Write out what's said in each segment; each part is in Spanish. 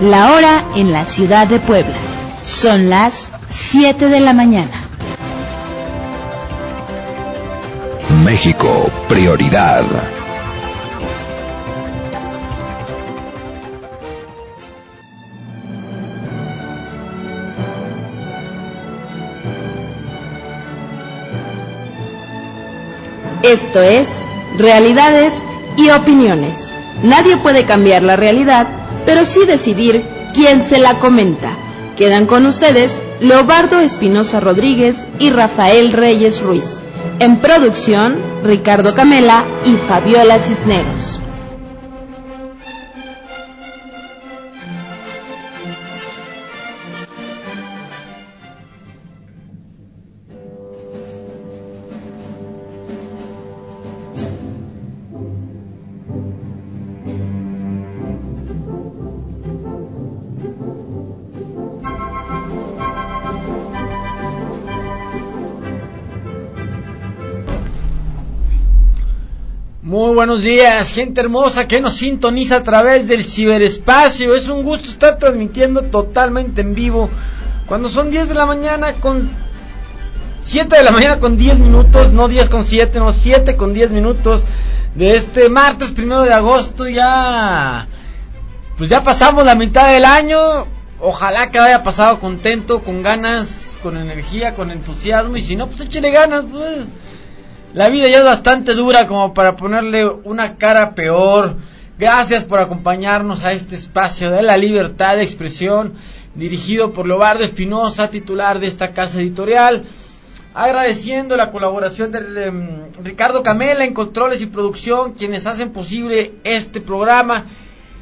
La hora en la ciudad de Puebla. Son las 7 de la mañana. México, prioridad. Esto es Realidades y Opiniones. Nadie puede cambiar la realidad, pero sí decidir quién se la comenta. Quedan con ustedes Leobardo Espinosa Rodríguez y Rafael Reyes Ruiz. En producción, Ricardo Camela y Fabiola Cisneros. Buenos días, gente hermosa que nos sintoniza a través del ciberespacio. Es un gusto estar transmitiendo totalmente en vivo. Cuando son 10 de la mañana con 7 de la mañana con 10 minutos, no 10 con 7, no 7 con 10 minutos de este martes primero de agosto. Ya, pues ya pasamos la mitad del año. Ojalá que haya pasado contento, con ganas, con energía, con entusiasmo. Y si no, pues échale ganas, pues. La vida ya es bastante dura como para ponerle una cara peor. Gracias por acompañarnos a este espacio de la libertad de expresión, dirigido por Leobardo Espinosa, titular de esta casa editorial. Agradeciendo la colaboración de um, Ricardo Camela en controles y producción, quienes hacen posible este programa.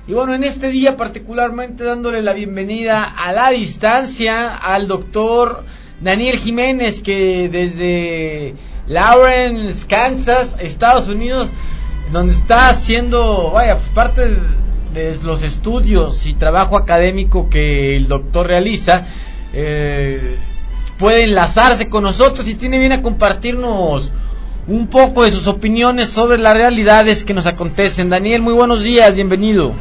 Y bueno, en este día particularmente dándole la bienvenida a la distancia al doctor Daniel Jiménez, que desde Lawrence, Kansas, Estados Unidos, donde está haciendo, vaya, pues parte de los estudios y trabajo académico que el doctor realiza, eh, puede enlazarse con nosotros y tiene bien a compartirnos un poco de sus opiniones sobre las realidades que nos acontecen. Daniel, muy buenos días, bienvenido.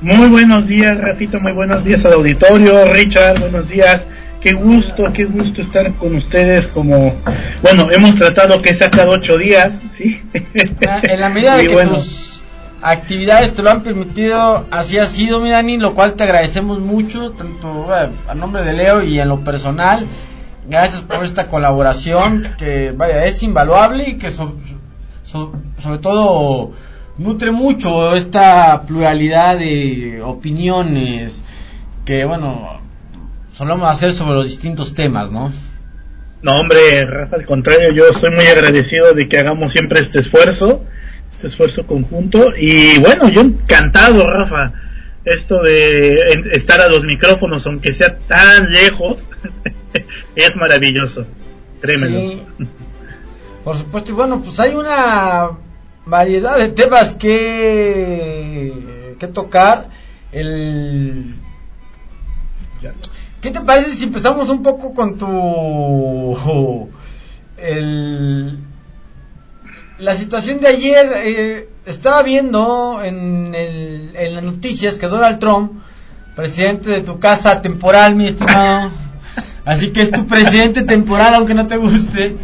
Muy buenos días, Ratito, muy buenos días al auditorio. Richard, buenos días qué gusto, qué gusto estar con ustedes como, bueno, hemos tratado que sea cada ocho días, ¿sí? En la medida de que tus actividades te lo han permitido, así ha sido, mi Dani, lo cual te agradecemos mucho, tanto a nombre de Leo y en lo personal. Gracias por esta colaboración que, vaya, es invaluable y que sobre todo nutre mucho esta pluralidad de opiniones que, bueno, solemos hacer sobre los distintos temas, ¿no? No, hombre, Rafa, al contrario, yo soy muy agradecido de que hagamos siempre este esfuerzo, este esfuerzo conjunto. Y bueno, yo encantado, Rafa, esto de estar a los micrófonos, aunque sea tan lejos, es maravilloso. Trémelo. Por supuesto, y bueno, pues hay una variedad de temas que, que tocar. El ¿Qué te parece si empezamos un poco con tu... El, la situación de ayer, eh, estaba viendo en, el, en las noticias que Donald Trump, presidente de tu casa temporal, mi estimado, así que es tu presidente temporal, aunque no te guste.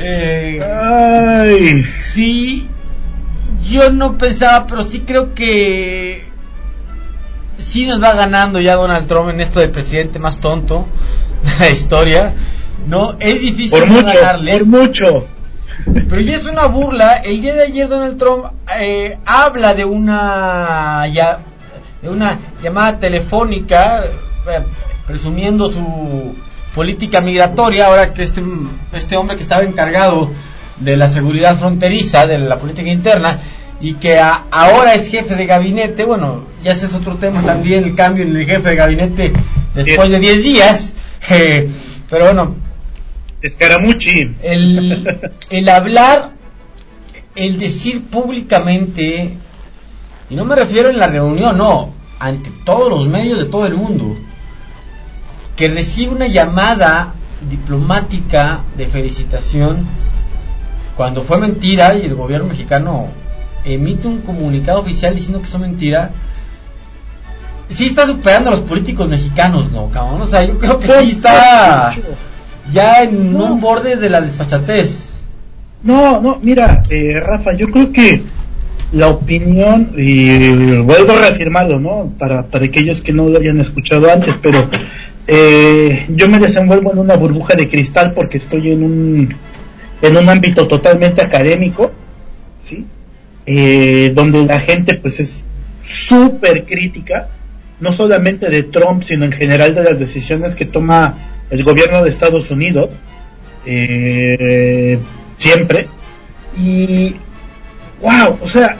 Eh, Ay. Sí, yo no pensaba, pero sí creo que sí nos va ganando ya Donald Trump en esto de presidente más tonto de la historia. No, es difícil por mucho, ganarle. Por mucho. Pero ya es una burla. El día de ayer Donald Trump eh, habla de una ya, de una llamada telefónica eh, presumiendo su política migratoria. Ahora que este este hombre que estaba encargado de la seguridad fronteriza, de la política interna, y que ahora es jefe de gabinete, bueno, ya ese es otro tema también, el cambio en el jefe de gabinete después de 10 días, eh, pero bueno. Escaramuchi. El, el hablar, el decir públicamente, y no me refiero en la reunión, no, ante todos los medios de todo el mundo, que recibe una llamada diplomática de felicitación cuando fue mentira y el gobierno mexicano emite un comunicado oficial diciendo que son mentira, sí está superando a los políticos mexicanos, ¿no, cabrón? O sea, yo creo que sí está ya en un borde de la desfachatez. No, no, mira, eh, Rafa, yo creo que la opinión, y vuelvo a reafirmarlo, ¿no? Para, para aquellos que no lo hayan escuchado antes, pero eh, yo me desenvuelvo en una burbuja de cristal porque estoy en un, en un ámbito totalmente académico, ¿sí? Eh, donde la gente pues es súper crítica, no solamente de Trump, sino en general de las decisiones que toma el gobierno de Estados Unidos, eh, siempre. Y, wow, o sea,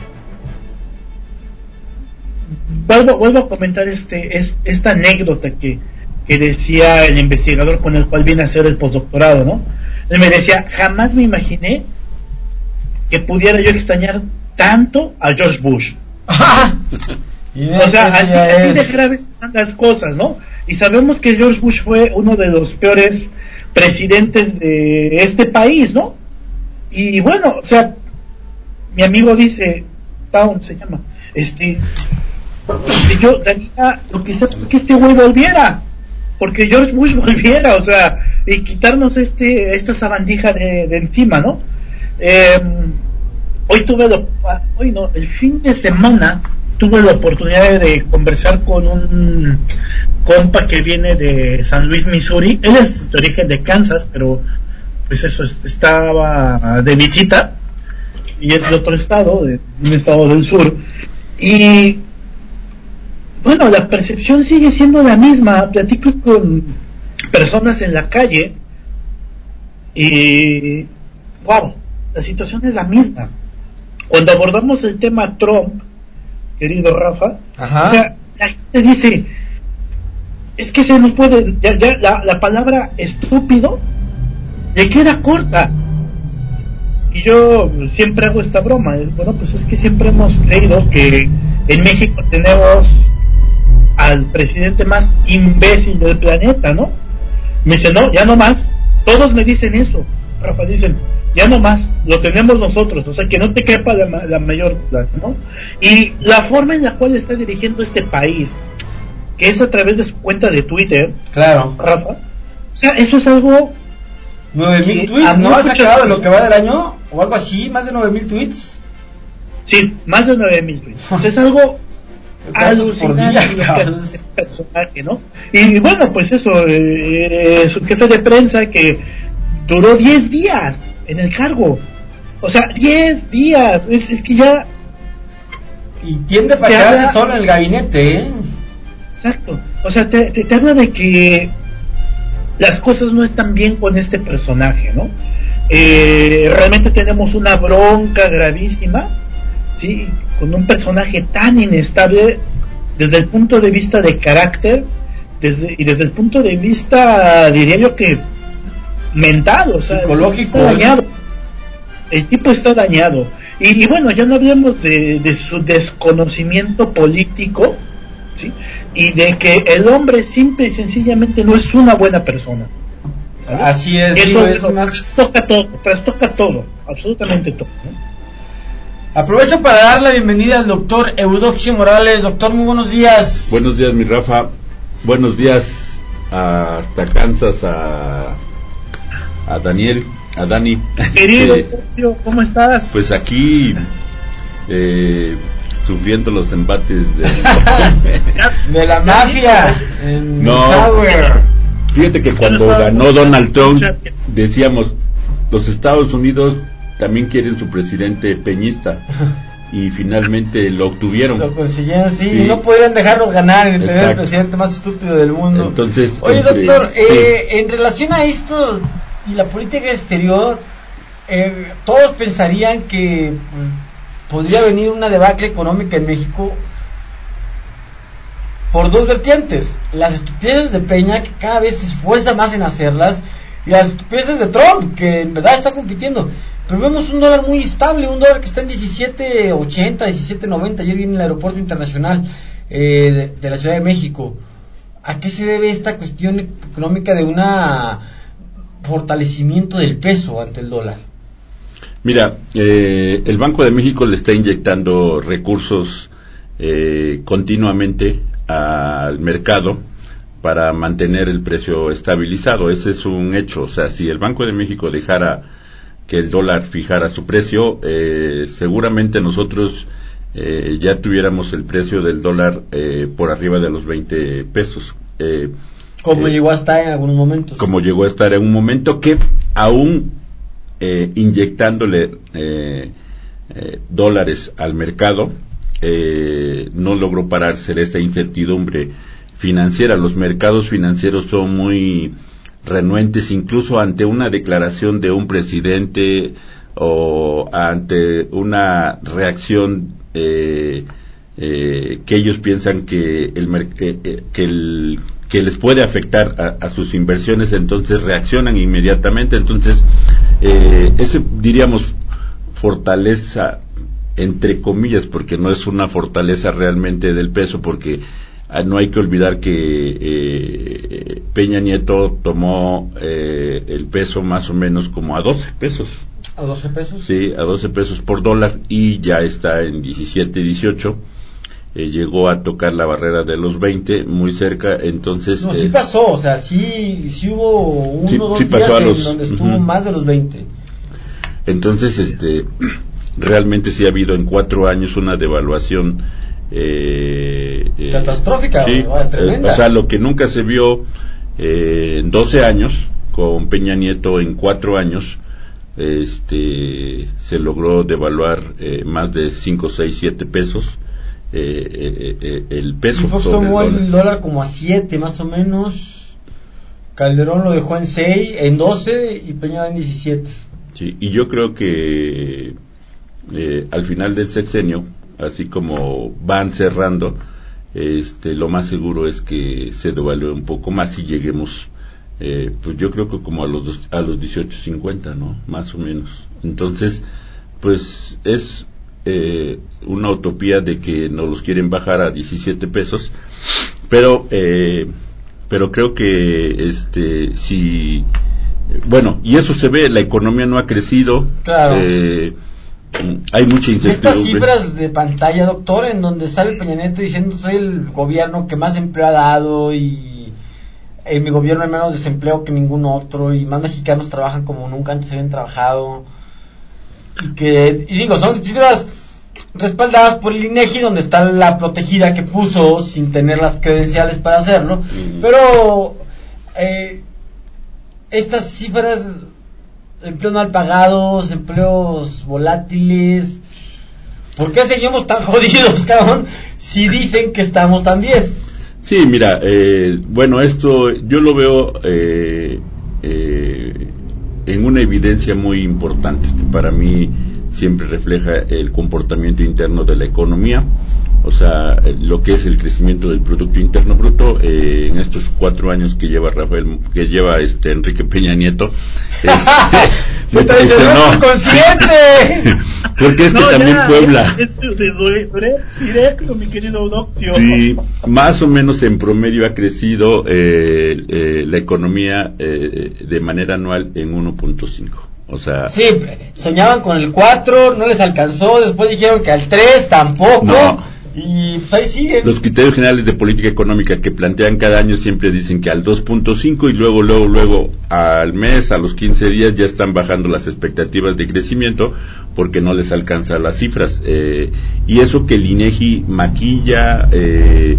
vuelvo, vuelvo a comentar este, es, esta anécdota que, que decía el investigador con el cual viene a hacer el postdoctorado, ¿no? Él me decía, jamás me imaginé que pudiera yo extrañar tanto a George Bush. o sea, así, así de graves están las cosas, ¿no? Y sabemos que George Bush fue uno de los peores presidentes de este país, ¿no? Y bueno, o sea, mi amigo dice, Town se llama, este, yo daría lo que sea que este güey volviera, porque George Bush volviera, o sea, y quitarnos este, esta sabandija de, de encima, ¿no? Eh, hoy tuve lo, hoy no, el fin de semana tuve la oportunidad de conversar con un compa que viene de San Luis, Missouri. Él es de origen de Kansas, pero pues eso estaba de visita y es de otro estado, de un estado del sur. Y bueno, la percepción sigue siendo la misma. Platico con personas en la calle y wow, la situación es la misma. Cuando abordamos el tema Trump, querido Rafa, o sea, la gente dice, es que se nos puede, ya, ya la, la palabra estúpido le queda corta. Y yo siempre hago esta broma, bueno, pues es que siempre hemos creído que en México tenemos al presidente más imbécil del planeta, ¿no? Me dice, no, ya no más. Todos me dicen eso. Rafa, dicen, ya no más, lo tenemos nosotros, o sea, que no te quepa la, la mayor, ¿no? Y la forma en la cual está dirigiendo este país, que es a través de su cuenta de Twitter, claro, Rafa, o sea, eso es algo... 9000 tweets, ¿no ha sacado lo que va del año? O algo así, más de 9000 tweets. Sí, más de 9000 tweets. O sea, es algo alucinante este personaje, ¿no? Y bueno, pues eso, eh, su jefe de prensa que duró 10 días en el cargo. O sea, 10 días. Es, es que ya. Y tiende para quedarse solo en el gabinete, ¿eh? Exacto. O sea, te, te, te, habla de que las cosas no están bien con este personaje, ¿no? Eh, realmente tenemos una bronca gravísima, ¿sí? Con un personaje tan inestable desde el punto de vista de carácter desde, y desde el punto de vista, diría yo que mental, o sea, psicológico, está dañado. El tipo está dañado. Y, y bueno, ya no hablemos de, de, su desconocimiento político, ¿sí? Y de que el hombre simple y sencillamente no es una buena persona. ¿vale? Así es, Eso, digo, es eso más... trastoca todo, trastoca todo, absolutamente todo. ¿no? Aprovecho para dar la bienvenida al doctor Eudoxio Morales. Doctor, muy buenos días. Buenos días, mi Rafa. Buenos días hasta Kansas a, a Daniel, a Dani. Querido Eudoxio, ¿cómo estás? pues aquí eh, sufriendo los embates de... De la mafia. En No. Tower. Fíjate que cuando ganó Donald Trump decíamos, los Estados Unidos también quieren su presidente peñista y finalmente lo obtuvieron. Lo consiguieron, sí, Sí. no podrían dejarlos ganar tener el presidente más estúpido del mundo. Entonces, Oye, entre- doctor, sí. eh, en relación a esto y la política exterior, eh, todos pensarían que mm, podría venir una debacle económica en México por dos vertientes. Las estupideces de Peña, que cada vez se esfuerza más en hacerlas, y las estupideces de Trump, que en verdad está compitiendo. Pero vemos un dólar muy estable, un dólar que está en 17.80, 17.90. Ayer viene el aeropuerto internacional eh, de, la Ciudad de México. ¿A qué se debe esta cuestión económica de un fortalecimiento del peso ante el dólar? Mira, eh, el Banco de México le está inyectando recursos eh, continuamente al mercado para mantener el precio estabilizado. Ese es un hecho. O sea, si el Banco de México dejara que el dólar fijara su precio, eh, seguramente nosotros eh, ya tuviéramos el precio del dólar eh, por arriba de los 20 pesos. Como llegó a estar en algunos momentos. Como llegó a estar en un momento que aún inyectándole dólares al mercado, no logró pararse esta incertidumbre financiera. Los mercados financieros son muy renuentes incluso ante una declaración de un presidente o ante una reacción eh, eh, que ellos piensan que el, eh, que, el, que les puede afectar a, sus inversiones, entonces reaccionan inmediatamente. Entonces, ese diríamos fortaleza entre comillas, porque no es una fortaleza realmente del peso, porque Ah, no hay que olvidar que eh, Peña Nieto tomó eh, el peso más o menos como a 12 pesos. ¿A 12 pesos? Sí, a 12 pesos por dólar y ya está en 17, 18. Eh, llegó a tocar la barrera de los 20, muy cerca, entonces... No, sí pasó, o sea, sí, sí hubo uno o dos días en donde estuvo más de los 20. Entonces, este, realmente sí ha habido en cuatro años una devaluación eh, eh, catastrófica, sí, eh, o sea, lo que nunca se vio en 12 años, con Peña Nieto en 4 años, este, se logró devaluar más de 5, 6, 7 pesos. El peso. Fox tomó el dólar. como a 7 más o menos. Calderón lo dejó en 6, en 12 y Peña en 17. Sí, y yo creo que al final del sexenio así como van cerrando, este, lo más seguro es que se devalúe un poco más y lleguemos, eh, pues yo creo que como a los dos, a los 18.50, ¿no? Más o menos. Entonces, pues es eh, una utopía de que nos los quieren bajar a 17 pesos, pero eh, pero creo que este si bueno y eso se ve la economía no ha crecido claro. eh, hay mucha incertidumbre. Estas cifras de pantalla, doctor, en donde sale Peña Nieto diciendo soy el gobierno que más empleo ha dado y en mi gobierno hay menos desempleo que ningún otro y más mexicanos trabajan como nunca antes habían trabajado. Y que, y digo, son cifras respaldadas por el INEGI donde está la protegida que puso sin tener las credenciales para hacerlo, pero eh, estas cifras empleos mal pagados, empleos volátiles. ¿Por qué seguimos tan jodidos, cabrón, si dicen que estamos tan bien? Sí, mira, eh, bueno, esto yo lo veo eh, eh, en una evidencia muy importante que para mí siempre refleja el comportamiento interno de la economía o sea, lo que es el crecimiento del Producto Interno Bruto eh, en estos cuatro años que lleva Rafael, que lleva este Enrique Peña Nieto. Este, me consciente! Porque es que también Puebla. directo, mi querido doctor. Sí, más o menos en promedio ha crecido eh, eh, la economía eh, de manera anual en 1.5. O sea, sí, soñaban con el 4, no les alcanzó, después dijeron que al 3 tampoco. No y pues ahí Los criterios generales de política económica que plantean cada año siempre dicen que al 2.5 y luego, luego, luego al mes, a los 15 días ya están bajando las expectativas de crecimiento porque no les alcanza las cifras. Eh, y eso que el INEGI maquilla, eh,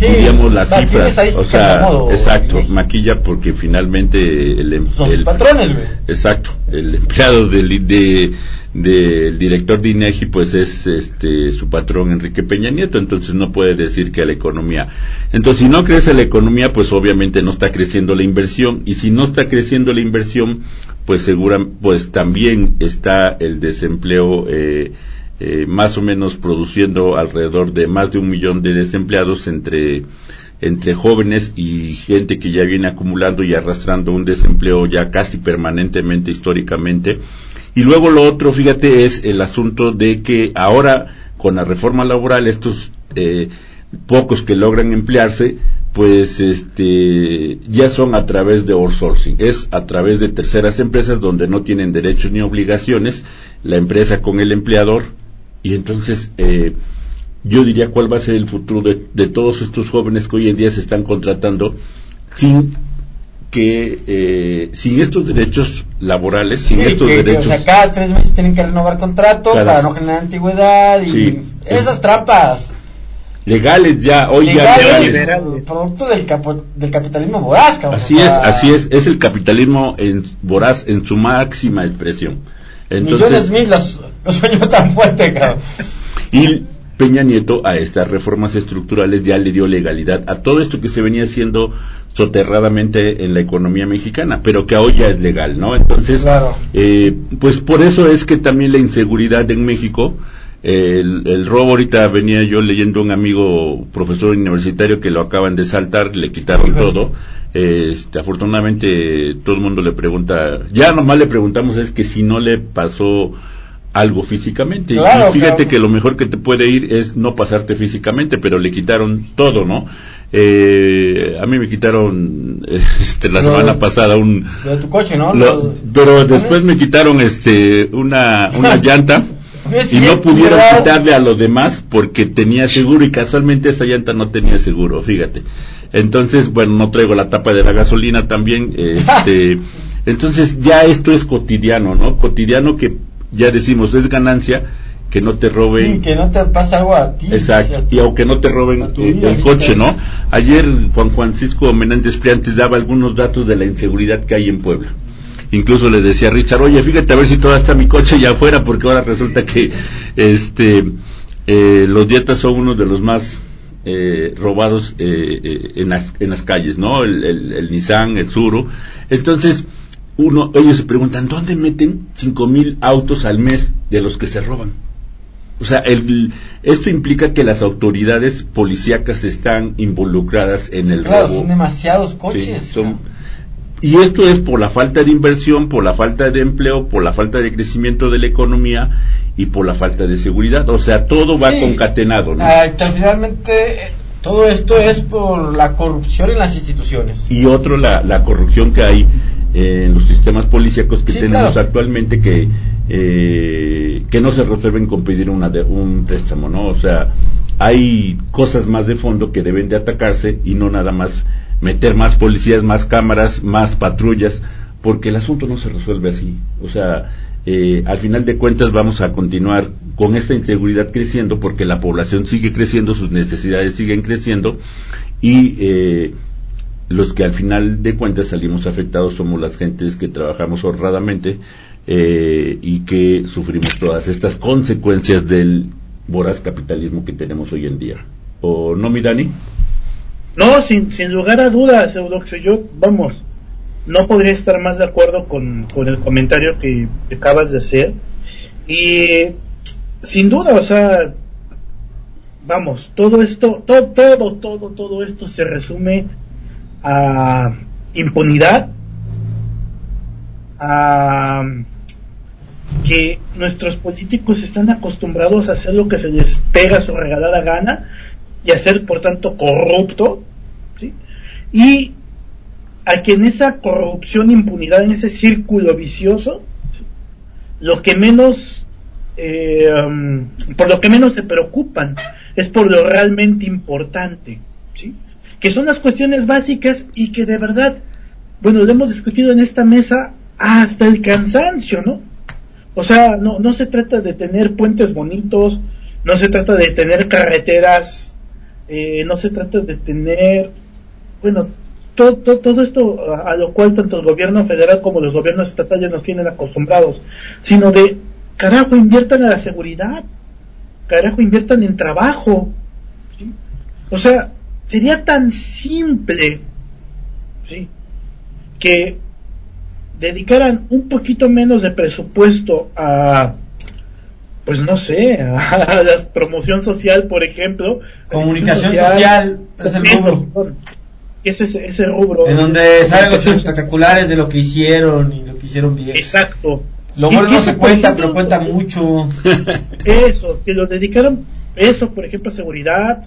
digamos, las cifras. O sea, exacto, maquilla porque finalmente el, em- Son patrones, Exacto, el empleado del, de del director de INEGI pues es este su patrón Enrique Peña Nieto, entonces no puede decir que la economía. Entonces, si no crece la economía, pues obviamente no está creciendo la inversión y si no está creciendo la inversión, pues segura pues también está el desempleo eh, eh, más o menos produciendo alrededor de más de un millón de desempleados entre entre jóvenes y gente que ya viene acumulando y arrastrando un desempleo ya casi permanentemente históricamente y luego lo otro, fíjate, es el asunto de que ahora con la reforma laboral estos eh, pocos que logran emplearse, pues este ya son a través de outsourcing, es a través de terceras empresas donde no tienen derechos ni obligaciones, la empresa con el empleador. Y entonces eh, yo diría cuál va a ser el futuro de, de todos estos jóvenes que hoy en día se están contratando sin que eh, sin estos derechos laborales, sin Sí, estos que- derechos o sea, cada tres meses tienen que renovar contrato Claro. para no generar antigüedad y Sí. esas trampas legales ya, hoy ya legales, producto del, capo- del capitalismo voraz, cabrón. Así es, así es, es el capitalismo en voraz en su máxima expresión. Millones Entonces, mil los, los soñó tan fuerte, cabrón. y Peña Nieto a estas reformas estructurales ya le dio legalidad a todo esto que se venía haciendo soterradamente en la economía mexicana, pero que hoy ya es legal, ¿no? Entonces, Claro. eh, pues por eso es que también la inseguridad en México, eh, el, el robo ahorita venía yo leyendo a un amigo profesor universitario que lo acaban de saltar, le quitaron todo. Este, afortunadamente todo el mundo le pregunta, ya nomás le preguntamos es que si no le pasó algo físicamente. Claro, y fíjate claro. que lo mejor que te puede ir es no pasarte físicamente, pero le quitaron todo, ¿no? Eh, a mí me quitaron este, la Lo- semana pasada un, Lo de tu coche, ¿no? lo- pero después me quitaron este una, una llanta y no pudieron quitarle a lo demás porque tenía seguro y casualmente esa llanta no tenía seguro, fíjate. Entonces, bueno, no traigo la tapa de la gasolina también, este, entonces ya esto es cotidiano, ¿no? Cotidiano que ya decimos es ganancia que no te roben Sí, que no te pasa algo a ti. Exacto, o sea, y aunque no te roben tu eh, vida, el coche, ¿no? Ayer Juan Francisco Menéndez Priantes daba algunos datos de la inseguridad que hay en Puebla. Incluso le decía a Richard, oye, fíjate a ver si todavía está mi coche ya afuera, porque ahora resulta que este eh, los dietas son uno de los más eh, robados eh, eh, en, las, en las calles, ¿no? El, el- el Nissan, el Suru. Entonces, uno, ellos se preguntan, ¿dónde meten cinco mil autos al mes de los que se roban? O sea, el, esto implica que las autoridades policíacas están involucradas en el claro, robo. son demasiados Sí, coches. son- cabrón. y esto es por la falta de inversión, por la falta de empleo, por la falta de crecimiento de la economía y por la falta de seguridad. O sea, todo va Sí. concatenado, ¿no? Ah, finalmente todo esto es por la corrupción en las instituciones. y otro la, la corrupción que hay eh, en los sistemas policíacos que Sí, tenemos claro. actualmente que eh, que no se resuelven con pedir una de- un préstamo no o sea hay cosas más de fondo que deben de atacarse y no nada más meter más policías más cámaras más patrullas porque el asunto no se resuelve así o sea eh, al final de cuentas vamos a continuar con esta inseguridad creciendo porque la población sigue creciendo sus necesidades siguen creciendo y eh, los que al final de cuentas salimos afectados somos las gentes que trabajamos honradamente eh, y que sufrimos todas estas consecuencias del voraz capitalismo que tenemos hoy en día. ¿O no, mi Dani? No, sin, sin lugar a dudas, Eudoxio, yo, vamos, no podría estar más de acuerdo con, con el comentario que acabas de hacer. Y sin duda, o sea, vamos, todo esto, todo, todo, todo, todo esto se resume a impunidad, a que nuestros políticos están acostumbrados a hacer lo que se les pega su regalada gana y a ser por tanto corrupto ¿sí? y a que en esa corrupción impunidad en ese círculo vicioso lo que menos eh, um, por lo que menos se preocupan es por lo realmente importante ¿sí? Que son las cuestiones básicas y que de verdad bueno lo hemos discutido en esta mesa hasta el cansancio no o sea, no, no se trata de tener puentes bonitos, no se trata de tener carreteras, eh, no se trata de tener, bueno, todo, todo, todo esto a, lo cual tanto el gobierno federal como los gobiernos estatales nos tienen acostumbrados, sino de, carajo, inviertan en la seguridad, carajo, inviertan en trabajo. ¿sí? O sea, sería tan simple, ¿sí? Que dedicaran un poquito menos de presupuesto a pues no sé, a la promoción social, por ejemplo. Comunicación social, es el rubro. Ese, ese, ese rubro. En donde salen los espectaculares de lo que hicieron y lo que hicieron bien. Exacto. Lo bueno no se cuenta, ejemplo, pero cuenta mucho. Eso, que lo dedicaron, eso, por ejemplo, a seguridad,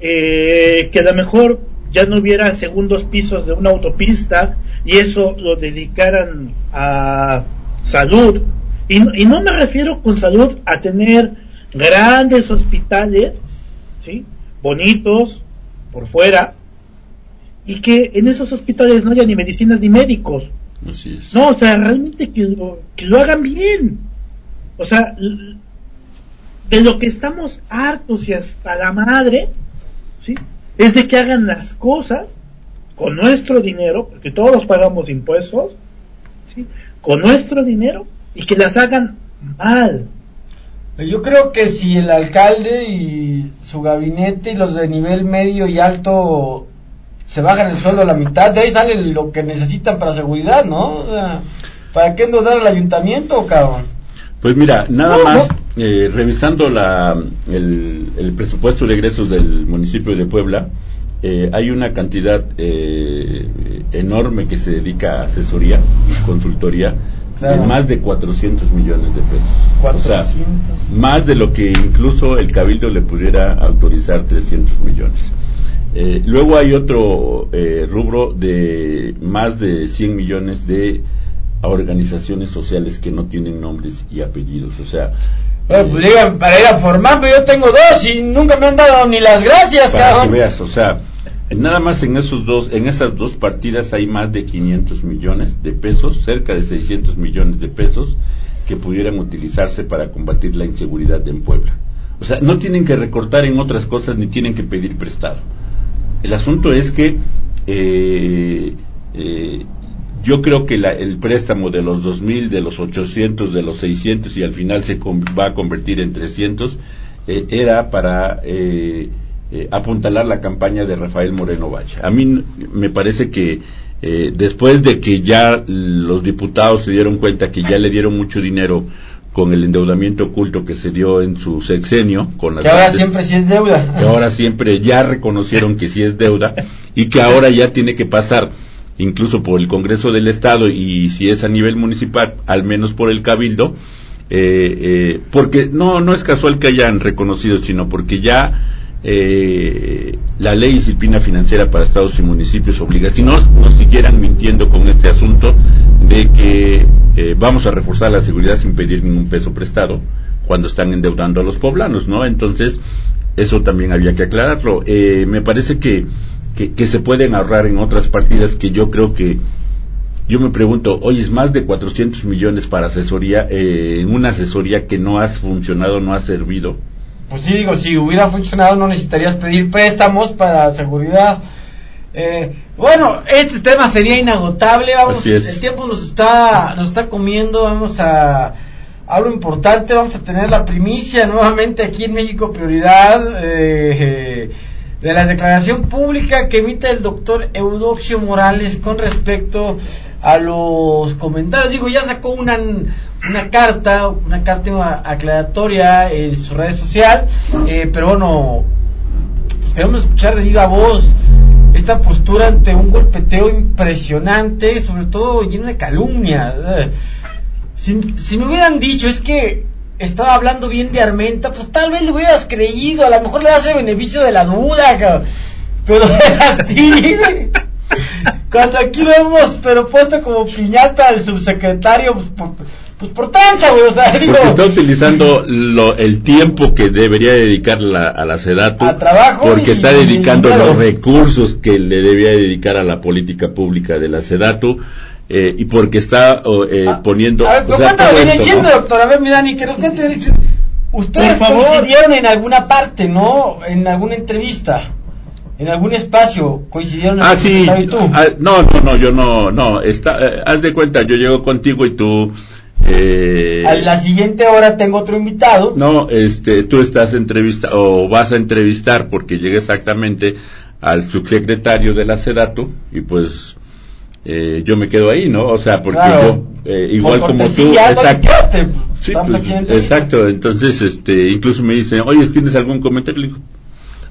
eh, que a lo mejor ya no hubiera segundos pisos de una autopista y eso lo dedicaran a salud. Y, y no me refiero con salud a tener grandes hospitales ¿sí? Bonitos, por fuera, y que en esos hospitales no haya ni medicinas ni médicos. Así es. No, o sea, realmente que lo, que lo hagan bien. O sea, de lo que estamos hartos y hasta la madre, ¿sí? Es de que hagan las cosas con nuestro dinero, porque todos pagamos impuestos, ¿sí? Con nuestro dinero y que las hagan mal. Yo creo que si el alcalde y su gabinete y los de nivel medio y alto se bajan el sueldo a la mitad, de ahí sale lo que necesitan para seguridad, ¿no? O sea, ¿Para qué endeudar al ayuntamiento, cabrón? Pues mira, nada No, más, eh, revisando la, el, el presupuesto de egresos del municipio de Puebla, eh, hay una cantidad eh, enorme que se dedica a asesoría y consultoría Claro. de más de 400 millones de pesos. O 400. sea, más de lo que incluso el cabildo le pudiera autorizar 300 millones. Eh, luego hay otro eh, rubro de más de 100 millones de organizaciones sociales que no tienen nombres y apellidos. O sea, Bueno, pues digan, para ir a formar, pero yo tengo dos y nunca me han dado ni las gracias, para que cabrón. veas, o sea, nada más en esos dos, en esas dos partidas hay más de 500 millones de pesos, cerca de 600 millones de pesos que pudieran utilizarse para combatir la inseguridad en Puebla. O sea, no tienen que recortar en otras cosas ni tienen que pedir prestado. El asunto es que eh, eh, yo creo que la- el préstamo de los 2.000, de los 800, de los 600 y al final se va a convertir en 300 eh, era para eh, eh, apuntalar la campaña de Rafael Moreno Valle. A mí me parece que eh, después de que ya los diputados se dieron cuenta que ya le dieron mucho dinero con el endeudamiento oculto que se dio en su sexenio, con las Que ahora grandes- siempre sí es deuda. que ahora siempre ya reconocieron que sí es deuda y que ahora ya tiene que pasar incluso por el Congreso del Estado y si es a nivel municipal, al menos por el Cabildo, eh, eh, porque no, no es casual que hayan reconocido, sino porque ya eh, la ley disciplina financiera para estados y municipios obliga, si no nos siguieran mintiendo con este asunto de que eh, vamos a reforzar la seguridad sin pedir ningún peso prestado cuando están endeudando a los poblanos, ¿no? Entonces, eso también había que aclararlo. Eh, me parece que, que, que se pueden ahorrar en otras partidas que yo creo que yo me pregunto, oye, es más de 400 millones para asesoría, eh, en una asesoría que no ha funcionado, no ha servido. Pues sí, digo, si hubiera funcionado no necesitarías pedir préstamos para seguridad. Eh, bueno, este tema sería inagotable, vamos, el tiempo nos está, nos está comiendo, vamos a algo importante, vamos a tener la primicia nuevamente aquí en México Prioridad eh, de la declaración pública que emite el doctor Eudoxio Morales con respecto a los comentarios. Digo, ya sacó una, una carta, una carta aclaratoria en su red social, eh, pero bueno, pues queremos escuchar de viva voz esta postura ante un golpeteo impresionante, sobre todo lleno de calumnia. Eh, Si, si me hubieran dicho es que estaba hablando bien de Armenta, pues tal vez le hubieras creído, a lo mejor le das el beneficio de la duda, cabrón. pero de Astini, güey. Cuando aquí lo hemos, pero puesto como piñata al subsecretario, pues por, pues por tanza, güey, o sea, digo, Porque está utilizando lo- el tiempo que debería dedicar la- a la SEDATU. A trabajo Porque y- está y dedicando los recursos que le debía dedicar a la política pública de la SEDATU. Eh, y porque está o, eh, Ah, poniendo. A ver, o pero sea, el chisme, ¿no? doctor. A ver, mi Dani, que nos cuente el chisme. Ustedes coincidieron en alguna parte, ¿no? En alguna entrevista. En algún espacio coincidieron Ah, el sí. secretario y tú. ah, no, no, no, yo no, no. Está, eh, haz de cuenta, yo llego contigo y tú. Eh, A la siguiente hora tengo otro invitado. No, este, tú estás entrevista o vas a entrevistar porque llega exactamente al subsecretario de la SEDATU y pues eh, yo me quedo ahí, ¿no? O sea, porque Claro. yo eh, igual Por como tú, exacto. pues, Sí, pues, exacto, entonces este, incluso me dicen, oye, ¿tienes algún comentario? Le digo,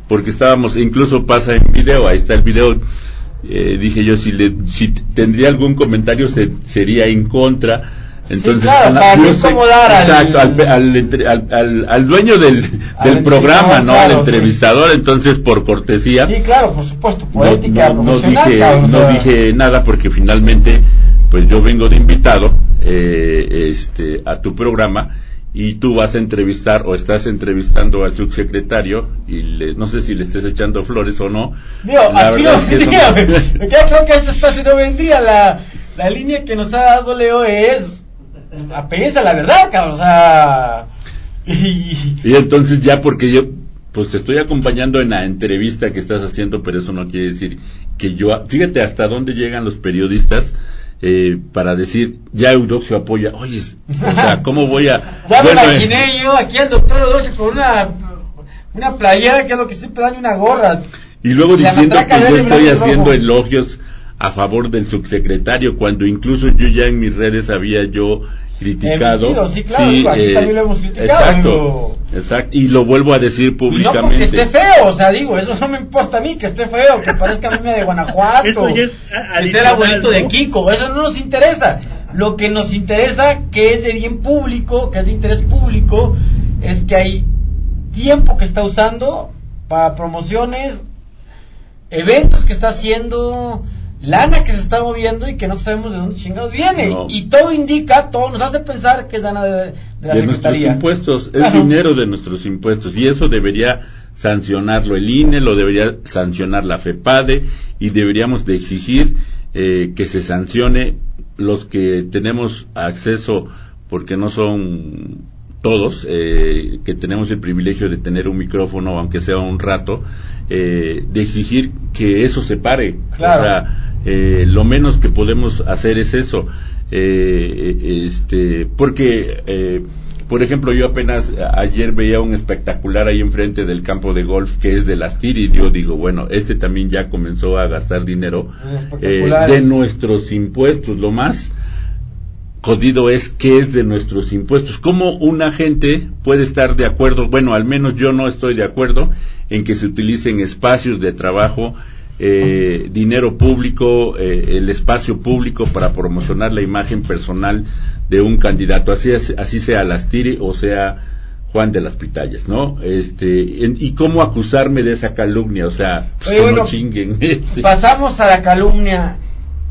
porque estábamos, incluso pasa en video, ahí está el video, eh, dije yo, si, le, si tendría algún comentario se- sería en contra, entonces claro, para no yo sé- incomodar al- exacto, al, dueño del, del programa, ¿no? al entrevistador, entonces por cortesía, Sí, claro, por supuesto, por no, ética no- no profesional. dije, no dije nada porque finalmente pues yo vengo de invitado eh, este a tu programa y tú vas a entrevistar o estás entrevistando al subsecretario y le, no sé si le estés echando flores o no. Digo, aquí no vendría, me queda claro que a este espacio no vendría. La, la línea que nos ha dado Leo es apenas a la verdad, cabrón, o sea... Y... y entonces ya porque yo pues te estoy acompañando en la entrevista que estás haciendo, pero eso no quiere decir que yo, fíjate hasta dónde llegan los periodistas eh, para decir, ya Eudoxio apoya, oye, o sea, ¿cómo voy a...? ya me imaginé eh, yo aquí al doctor Eudoxio con una, una playera que es lo que siempre da una gorra. Y luego diciendo que yo estoy haciendo elogios a favor del subsecretario, cuando incluso yo ya en mis redes había yo criticado. sí, claro, sí, aquí eh, también lo hemos criticado. Exacto, exacto, y lo vuelvo a decir públicamente. Y no porque esté feo, o sea, digo, eso no me importa a mí, que esté feo, que parezca a mí de Guanajuato, que sea el abuelito de Kiko, eso no nos interesa. Lo que nos interesa, que es de bien público, que es de interés público, es que hay tiempo que está usando para promociones, eventos que está haciendo, lana que se está moviendo y que no sabemos de dónde chingados viene. Y todo indica, todo nos hace pensar que es lana de, la de nuestros impuestos, es dinero de nuestros impuestos y eso debería sancionarlo el INE, lo debería sancionar la FEPADE y deberíamos de exigir eh, que se sancione los que tenemos acceso porque no son todos eh, que tenemos el privilegio de tener un micrófono aunque sea un rato eh, de exigir que eso se pare claro. Eh, lo menos que podemos hacer es eso. Eh, este, porque, eh, por ejemplo, yo apenas ayer veía un espectacular ahí enfrente del campo de golf que es de las TIR y yo digo, bueno, este también ya comenzó a gastar dinero de nuestros impuestos. Lo más jodido es que es de nuestros impuestos. ¿Cómo una gente puede estar de acuerdo? Bueno, al menos yo no estoy de acuerdo en que se utilicen espacios de trabajo eh, dinero público, eh, el espacio público para promocionar la imagen personal de un candidato, así, así sea Lastiri o sea Juan de las Pitayas, ¿no? Este, y cómo acusarme de esa calumnia, o sea, no chinguen. Este. Pasamos a la calumnia.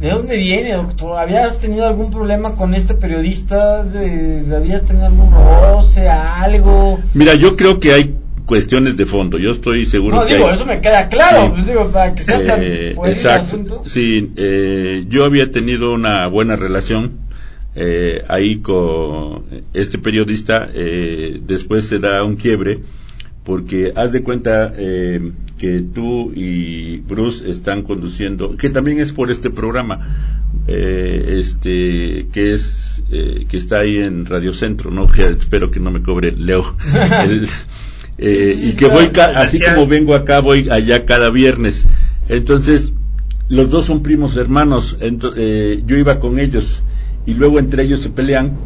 ¿De dónde viene, doctor? ¿Habías tenido algún problema con este periodista? ¿De, ¿Habías tenido algún roce, algo? Mira, yo creo que hay cuestiones de fondo. Yo estoy seguro no, digo, eso me queda claro, pues digo, para que sea tan eh, Exacto. Sí, eh, yo había tenido una buena relación eh, ahí con este periodista, eh, después se da un quiebre, porque haz de cuenta eh, que tú y Bruce están conduciendo, que también es por este programa, eh, este que es eh, que está ahí en Radio Centro, no espero que no me cobre Leo. el, eh, y que voy, así como vengo acá, voy allá cada viernes. Entonces, los dos son primos hermanos, eh, yo iba con ellos y luego entre ellos se pelean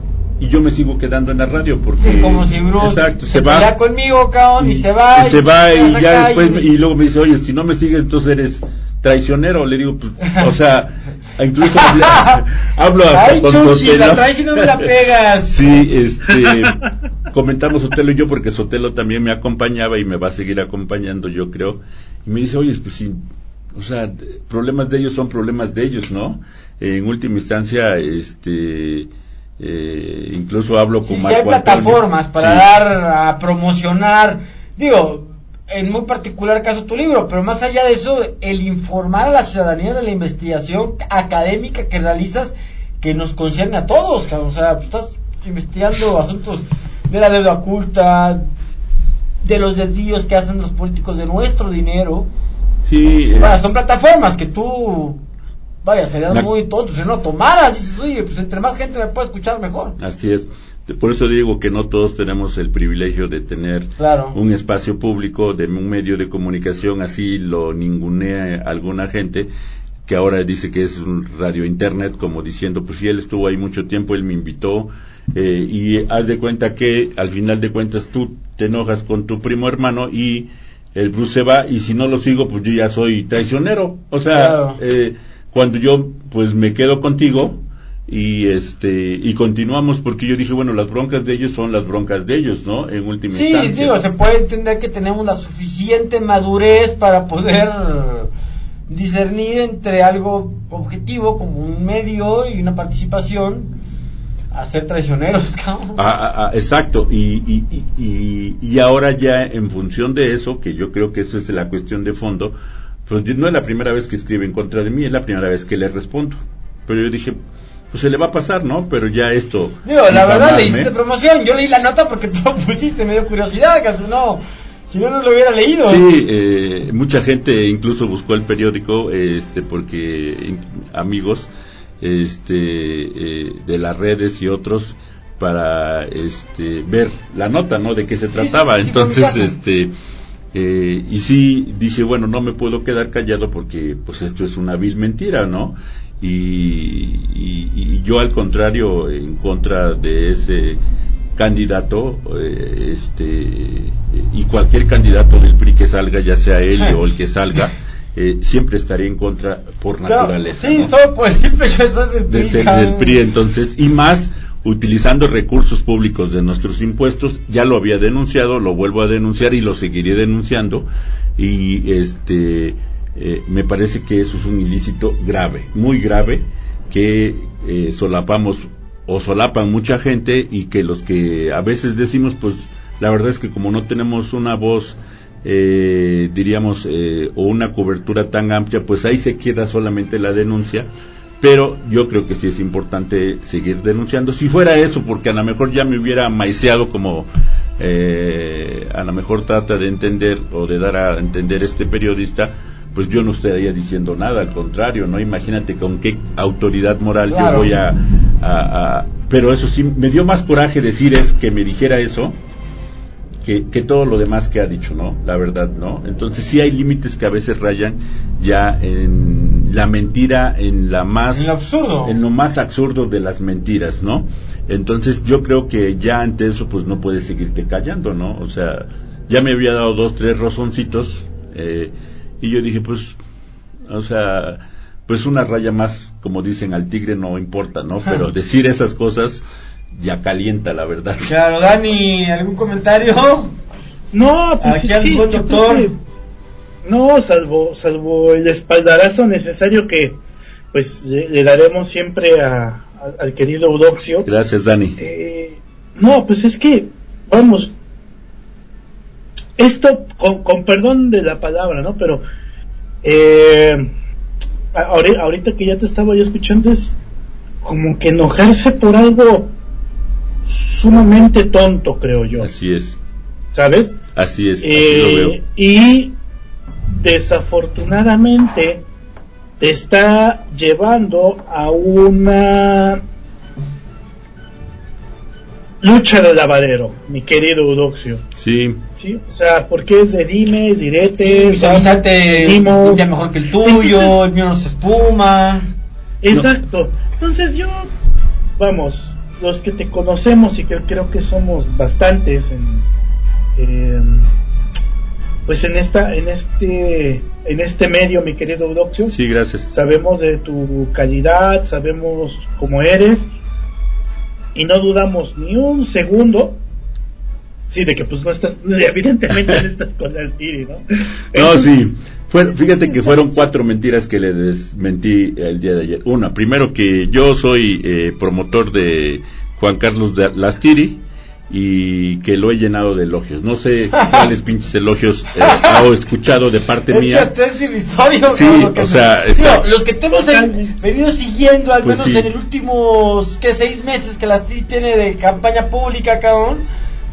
y yo me sigo quedando en la radio porque como si Bruce exacto, se, va conmigo cabrón y, se va y, se va y ya después y... luego me dice oye si no me sigues entonces eres traicionero le digo pues, o sea incluso hablo Ay, con Chuchi, la traes y no me la pegas. Sí este comentamos Sotelo y yo porque Sotelo también me acompañaba y me va a seguir acompañando yo creo. Y me dice oye pues sí o sea problemas de ellos son problemas de ellos no en última instancia este eh, incluso hablo con sí, si hay plataformas para dar a promocionar digo en muy particular caso tu libro, pero más allá de eso, el informar a la ciudadanía de la investigación académica que realizas que nos concierne a todos, o sea, estás investigando asuntos de la deuda oculta, de los desvíos que hacen los políticos de nuestro dinero. Sí. Bueno, son plataformas que tú, vaya, serías muy tonto si no tomaras, dices, oye, pues entre más gente me puede escuchar mejor. Así es. Por eso digo que no todos tenemos el privilegio de tener un espacio público, de un medio de comunicación, así lo ningunea alguna gente que ahora dice que es un radio internet, como diciendo, pues si él estuvo ahí mucho tiempo, él me invitó, eh, y haz de cuenta que al final de cuentas tú te enojas con tu primo hermano y el Bruce se va y si no lo sigo pues yo ya soy traicionero o sea eh, cuando yo pues me quedo contigo y este y continuamos porque yo dije bueno las broncas de ellos son las broncas de ellos no en última sí, instancia. sí digo se puede entender que tenemos la suficiente madurez para poder discernir entre algo objetivo como un medio y una participación a ser traicioneros, cabrón. exacto, y, y, y, y, ahora ya en función de eso, que yo creo que eso es la cuestión de fondo, pues no es la primera vez que escribe en contra de mí, es la primera vez que le respondo. Pero yo dije, pues se le va a pasar, ¿no? Pero ya esto... Digo, la verdad le hiciste promoción, yo leí la nota porque tú lo pusiste, me dio curiosidad, casi no... Si no, no lo hubiera leído. Sí, eh, mucha gente incluso buscó el periódico, este, porque amigos, este, eh, de las redes y otros para, este, ver la nota, ¿no? De qué se trataba. Entonces, este, eh, y sí dije, bueno, no me puedo quedar callado porque, pues, esto es una vil mentira, ¿no? Y, y yo al contrario, en contra de ese candidato eh, este y cualquier candidato del PRI que salga ya sea él o el que salga eh, siempre estaría en contra por naturaleza sí pues siempre yo del PRI, del PRI entonces y más utilizando recursos públicos de nuestros impuestos ya lo había denunciado lo vuelvo a denunciar y lo seguiré denunciando y este eh, me parece que eso es un ilícito grave muy grave que solapamos o solapan mucha gente y que los que a veces decimos, pues la verdad es que como no tenemos una voz, eh, diríamos, eh, o una cobertura tan amplia, pues ahí se queda solamente la denuncia. Pero yo creo que sí es importante seguir denunciando. Si fuera eso, porque a lo mejor ya me hubiera maiceado como eh, a lo mejor trata de entender o de dar a entender este periodista, pues yo no estaría diciendo nada, al contrario, ¿no? Imagínate con qué autoridad moral yo voy a, Pero eso sí, me dio más coraje decir es que me dijera eso que, que, todo lo demás que ha dicho, ¿no? La verdad, ¿no? Entonces sí hay límites que a veces rayan ya en la mentira, en la más... En lo absurdo. En lo más absurdo de las mentiras, ¿no? Entonces yo creo que ya ante eso pues no puedes seguirte callando, ¿no? O sea, ya me había dado dos, tres rozoncitos. Eh, y yo dije, pues, o sea, pues una raya más, como dicen, al tigre no importa, ¿no? Pero decir esas cosas ya calienta, la verdad. Claro, Dani, ¿algún comentario? No, pues Aquí sí, doctor. No, salvo, salvo el espaldarazo necesario que pues le, daremos siempre a, al querido Eudoxio. Gracias, Dani. Eh, no, pues es que, vamos, esto, con, perdón de la palabra, ¿no? Pero eh, ahorita que ya te estaba yo escuchando es como que enojarse por algo sumamente tonto, creo yo. Así es. ¿Sabes? Así es. Eh, y desafortunadamente te está llevando a una lucha de lavadero, mi querido Eudoxio. Sí. Sí, o sea, porque es de dimes, diretes, sí, ya mejor que el tuyo, el mío no se espuma. Exacto. Entonces yo, vamos, los que te conocemos y que creo que somos bastantes en, pues en esta, en este, en este medio, mi querido Eudoxio. Sí, gracias. Sabemos de tu calidad, sabemos cómo eres y no dudamos ni un segundo sí de que pues no estás evidentemente no estás con las tiri no no sí fíjate que fueron cuatro mentiras que le desmentí el día de ayer una primero que yo soy eh, promotor de Juan Carlos de Lastiri y que lo he llenado de elogios. No sé cuáles pinches elogios eh, ha escuchado de parte mía. Es irrisorio, sí, o sea, los que te hemos venido siguiendo, al pues menos en los últimos que seis meses que la tiene de campaña pública, cabrón.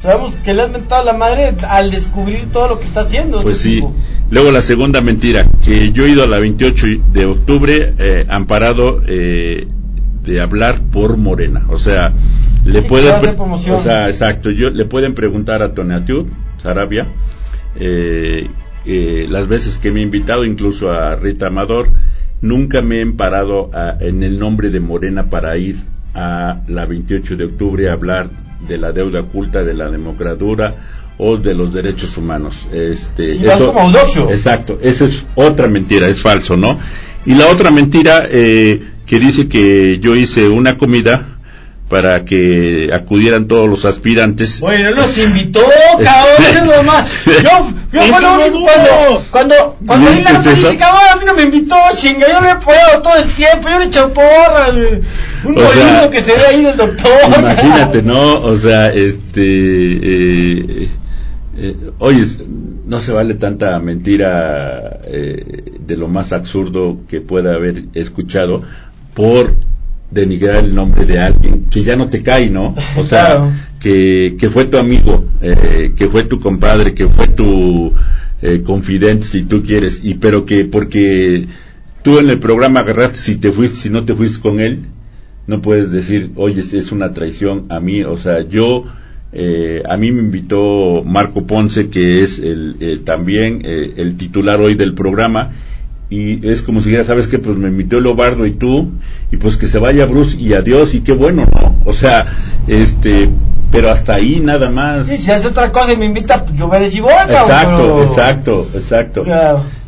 Sabemos que le has mentado a la madre al descubrir todo lo que está haciendo. Pues este sí. Luego la segunda mentira, que yo he ido a la 28 de octubre eh, amparado eh, de hablar por Morena. O sea, le pueden, o sea, exacto, yo, le pueden preguntar a Tonatiuh Sarabia, eh, eh, las veces que me he invitado, incluso a Rita Amador, nunca me he parado en el nombre de Morena para ir a la 28 de octubre a hablar de la deuda oculta, de la democracia o de los derechos humanos. Este, eso, como exacto, esa es otra mentira, es falso, ¿no? Y la otra mentira eh, que dice que yo hice una comida para que acudieran todos los aspirantes. Bueno, nos invitó, cabrón, es normal. Yo, yo fue lo único cuando, cuando, cuando cabrón, a mí no me invitó, chinga, yo le he apoyado todo el tiempo, yo le he hecho porras, Un o que se ve ahí del doctor. Imagínate, ¿no? O sea, este... Eh, eh, oye, no se vale tanta mentira eh, de lo más absurdo que pueda haber escuchado por denigrar el nombre de alguien que ya no te cae, ¿no? O sea, que, que fue tu amigo, eh, que fue tu compadre, que fue tu eh, confidente, si tú quieres, y pero que porque tú en el programa agarraste si te fuiste, si no te fuiste con él, no puedes decir, oye, es una traición a mí, o sea, yo, eh, a mí me invitó Marco Ponce, que es el, también el titular hoy del programa, y es como si ya sabes que pues me invitó Lobardo y tú y pues que se vaya Bruce y adiós y qué bueno no o sea este pero hasta ahí nada más. Sí, si hace otra cosa y me invita pues yo veré si voy exacto exacto exacto.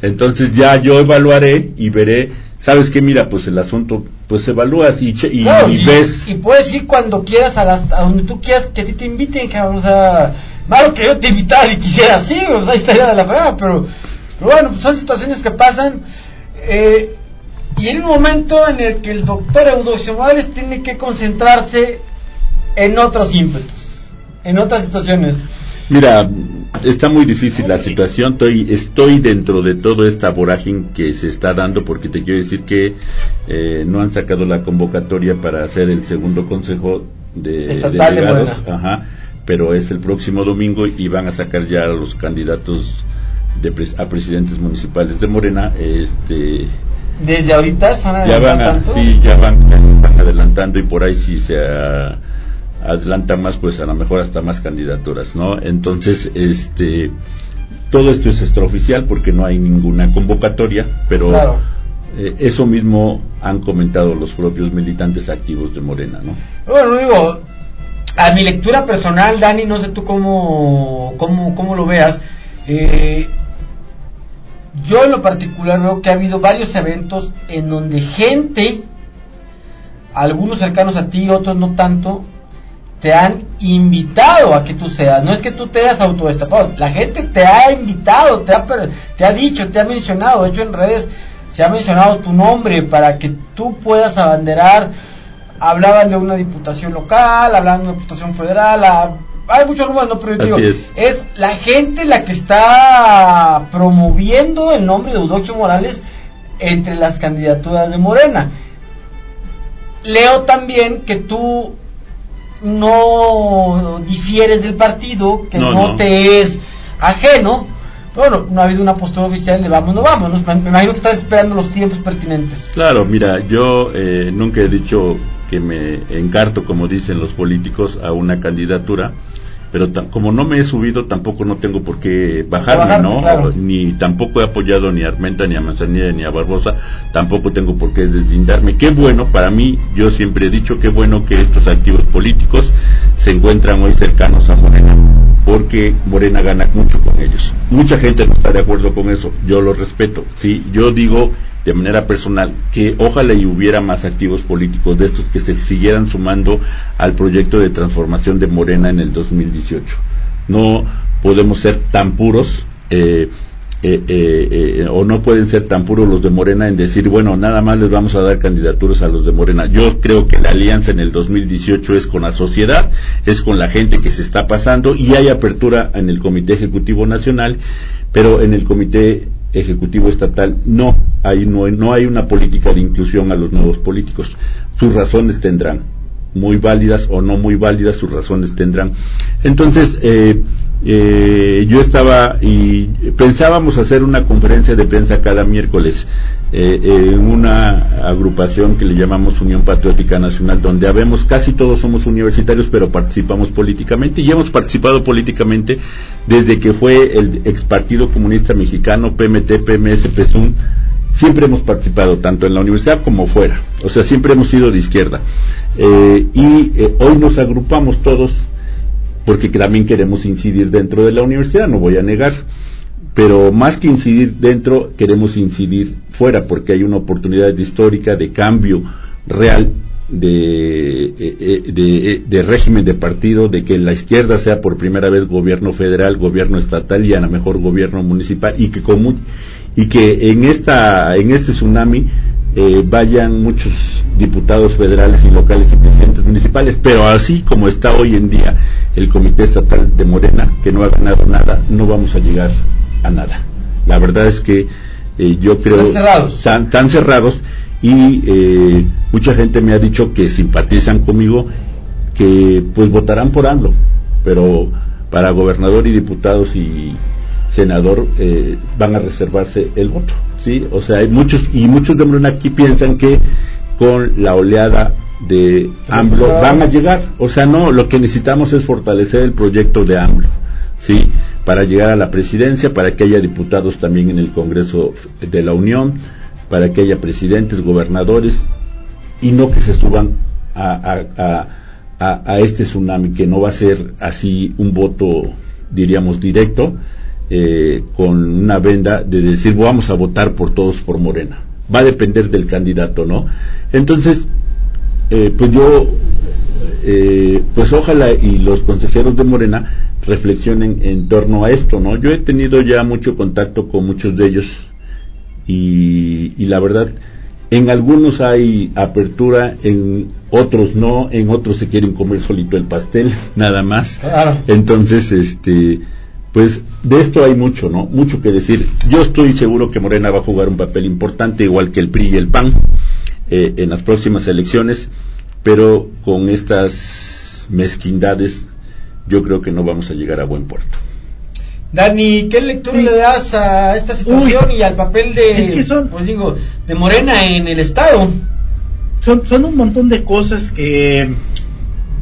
Entonces ya yo evaluaré y veré sabes que mira pues el asunto pues evalúas y, y, ves. y puedes ir cuando quieras a, las, a donde tú quieras que a ti te inviten cabrón o sea malo que yo te invitara y quisiera así o sea estaría de la fregada pero bueno, pues son situaciones que pasan. Eh, y en un momento en el que el doctor Eudoxio Morales tiene que concentrarse en otros ímpetus, en otras situaciones. Mira, está muy difícil la situación. Estoy, estoy dentro de toda esta vorágine que se está dando porque te quiero decir que eh, no han sacado la convocatoria para hacer el segundo consejo de delegados, ajá, pero es el próximo domingo y van a sacar ya a los candidatos a presidentes municipales de Morena, este desde ahorita están ya van sí, ya van, se están adelantando y por ahí si se adelantan más, pues a lo mejor hasta más candidaturas, ¿no? Entonces, este, todo esto es extraoficial porque no hay ninguna convocatoria, pero eh, eso mismo han comentado los propios militantes activos de Morena, ¿no? Bueno, digo, a mi lectura personal, Dani, no sé tú cómo, cómo, cómo lo veas, eh, yo en lo particular veo que ha habido varios eventos en donde gente, algunos cercanos a ti, otros no tanto, te han invitado a que tú seas. No es que tú te hayas autodestapado, la gente te ha invitado, te ha, te ha dicho, te ha mencionado. De hecho, en redes se ha mencionado tu nombre para que tú puedas abanderar. Hablaban de una diputación local, hablaban de una diputación federal, hay muchos rumores, no, pero es. la gente la que está promoviendo el nombre de Eudoxio Morales entre las candidaturas de Morena. Leo también que tú no difieres del partido, que no, te es ajeno. Bueno, no ha habido una postura oficial de vamos, no vamos. Me imagino que estás esperando los tiempos pertinentes. Claro, mira, yo eh, nunca he dicho que me encarto, como dicen los políticos, a una candidatura pero como no me he subido tampoco no tengo por qué bajarme, ¿no? Ni tampoco he apoyado ni a Armenta, ni a Manzanilla, ni a Barbosa, tampoco tengo por qué deslindarme. Qué bueno, para mí, yo siempre he dicho qué bueno que estos activos políticos se encuentran hoy cercanos a Morena, porque Morena gana mucho con ellos. Mucha gente no está de acuerdo con eso, yo lo respeto, sí, yo digo de manera personal que ojalá y hubiera más activos políticos de estos que se siguieran sumando al proyecto de transformación de Morena en el 2018. No podemos ser tan puros eh, eh, eh, o no pueden ser tan puros los de Morena en decir, bueno, nada más les vamos a dar candidaturas a los de Morena. Yo creo que la alianza en el 2018 es con la sociedad, es con la gente que se está pasando y hay apertura en el Comité Ejecutivo Nacional, pero en el Comité Ejecutivo Estatal no hay, no, no hay una política de inclusión a los nuevos políticos. Sus razones tendrán, muy válidas o no muy válidas, sus razones tendrán. Entonces, eh, eh, yo estaba y pensábamos hacer una conferencia de prensa cada miércoles eh, en una agrupación que le llamamos Unión Patriótica Nacional, donde habemos, casi todos somos universitarios, pero participamos políticamente y hemos participado políticamente desde que fue el ex Partido Comunista Mexicano, PMT, PMS, PSUN, siempre hemos participado tanto en la universidad como fuera, o sea, siempre hemos sido de izquierda. Eh, y hoy nos agrupamos todos porque también queremos incidir dentro de la universidad, no voy a negar, pero más que incidir dentro, queremos incidir fuera, porque hay una oportunidad histórica de cambio real de, eh, eh, de, de, régimen de partido, de que la izquierda sea por primera vez gobierno federal, gobierno estatal y a lo mejor gobierno municipal, y que, como, y que en, esta, en este tsunami eh, vayan muchos diputados federales y locales y presidentes municipales, pero así como está hoy en día el Comité Estatal de Morena, que no ha ganado nada, no vamos a llegar a nada. La verdad es que eh, yo creo... Están cerrados. Están, cerrados y eh, mucha gente me ha dicho que simpatizan conmigo, que pues votarán por AMLO, pero para gobernador y diputados y senador eh, van a reservarse el voto, ¿sí? O sea, hay muchos, y muchos de aquí piensan que con la oleada de AMLO van a llegar, o sea, no, lo que necesitamos es fortalecer el proyecto de AMLO, ¿sí? Para llegar a la presidencia, para que haya diputados también en el Congreso de la Unión, para que haya presidentes, gobernadores, y no que se suban a, a, a este tsunami, que no va a ser así un voto, diríamos, directo, eh, con una venda de decir vamos a votar por todos por Morena. Va a depender del candidato, ¿no? Entonces, eh, pues yo, eh, pues ojalá y los consejeros de Morena reflexionen en torno a esto, ¿no? Yo he tenido ya mucho contacto con muchos de ellos y, y la verdad, en algunos hay apertura, en otros no, en otros se quieren comer solito el pastel, nada más. Claro. Entonces, este, pues de esto hay mucho, ¿no? Mucho que decir. Yo estoy seguro que Morena va a jugar un papel importante, igual que el PRI y el PAN, eh, en las próximas elecciones, pero con estas mezquindades yo creo que no vamos a llegar a buen puerto. Dani, ¿qué lectura le das a esta situación y al papel de, pues digo, de Morena en el Estado? Son, son un montón de cosas que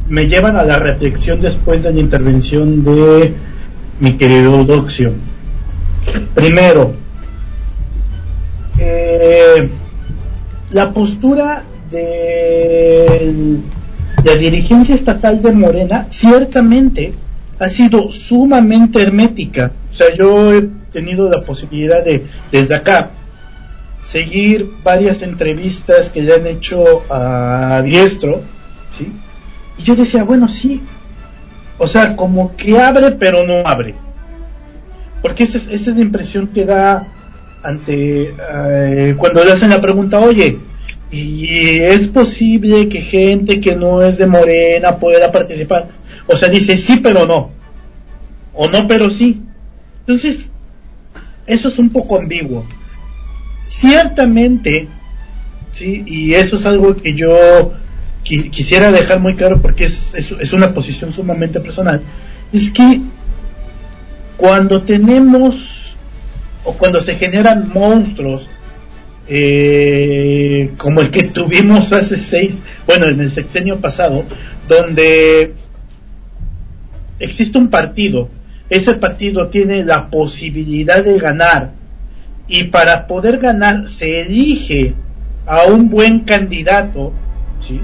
me llevan a la reflexión después de la intervención de mi querido Doxio. Primero, eh, la postura de la dirigencia estatal de Morena ciertamente ha sido sumamente hermética. O sea, yo he tenido la posibilidad de, desde acá, seguir varias entrevistas que le han hecho a Diestro, ¿sí? Y yo decía, bueno, sí, o sea, como que abre pero no abre. Porque esa es, la impresión que da ante eh, cuando le hacen la pregunta, oye, ¿y es posible que gente que no es de Morena pueda participar? O sea, dice sí pero no. O no pero sí. Entonces, eso es un poco ambiguo. Ciertamente, sí, y eso es algo que yo quisiera dejar muy claro porque es, es, una posición sumamente personal, es que cuando tenemos o cuando se generan monstruos eh, como el que tuvimos hace seis, bueno, en el sexenio pasado, donde existe un partido, ese partido tiene la posibilidad de ganar y para poder ganar se elige a un buen candidato, ¿sí?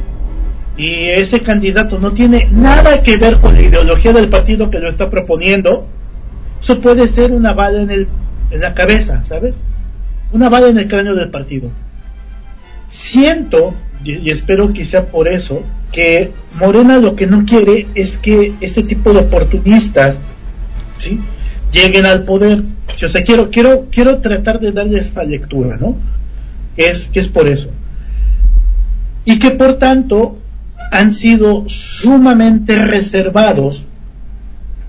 Y ese candidato no tiene nada que ver con la ideología del partido que lo está proponiendo, eso puede ser una bala en, el, en la cabeza, ¿sabes? Una bala en el cráneo del partido. Siento, y, espero que sea por eso, que Morena lo que no quiere es que este tipo de oportunistas ¿sí? lleguen al poder. O sea, quiero, quiero, quiero tratar de darle esta lectura, ¿no? Es, es por eso. Y que por tanto han sido sumamente reservados,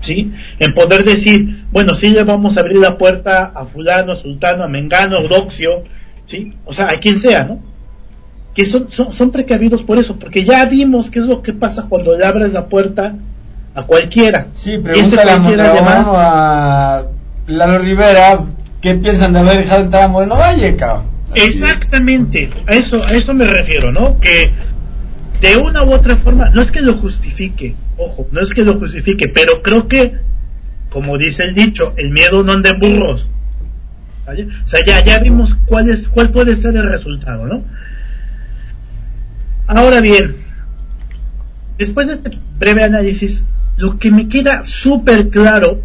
¿sí? En poder decir, bueno, sí le vamos a abrir la puerta a fulano, sultano, a mengano, doxio, ¿sí? O sea, a quien sea, ¿no? Que son, son, precavidos por eso, porque ya vimos qué es lo que pasa cuando le abres la puerta a cualquiera. Sí, pregúntale a, a Lalo Rivera qué piensan de haber dejado entrar a Moreno Valle, cabrón. Exactamente, a eso, a eso me refiero, ¿no? Que de una u otra forma, no es que lo justifique, ojo, no es que lo justifique, pero creo que, como dice el dicho, el miedo no anda en burros. O sea, ya, ya vimos cuál, es, cuál puede ser el resultado, ¿no? Ahora bien, después de este breve análisis, lo que me queda súper claro,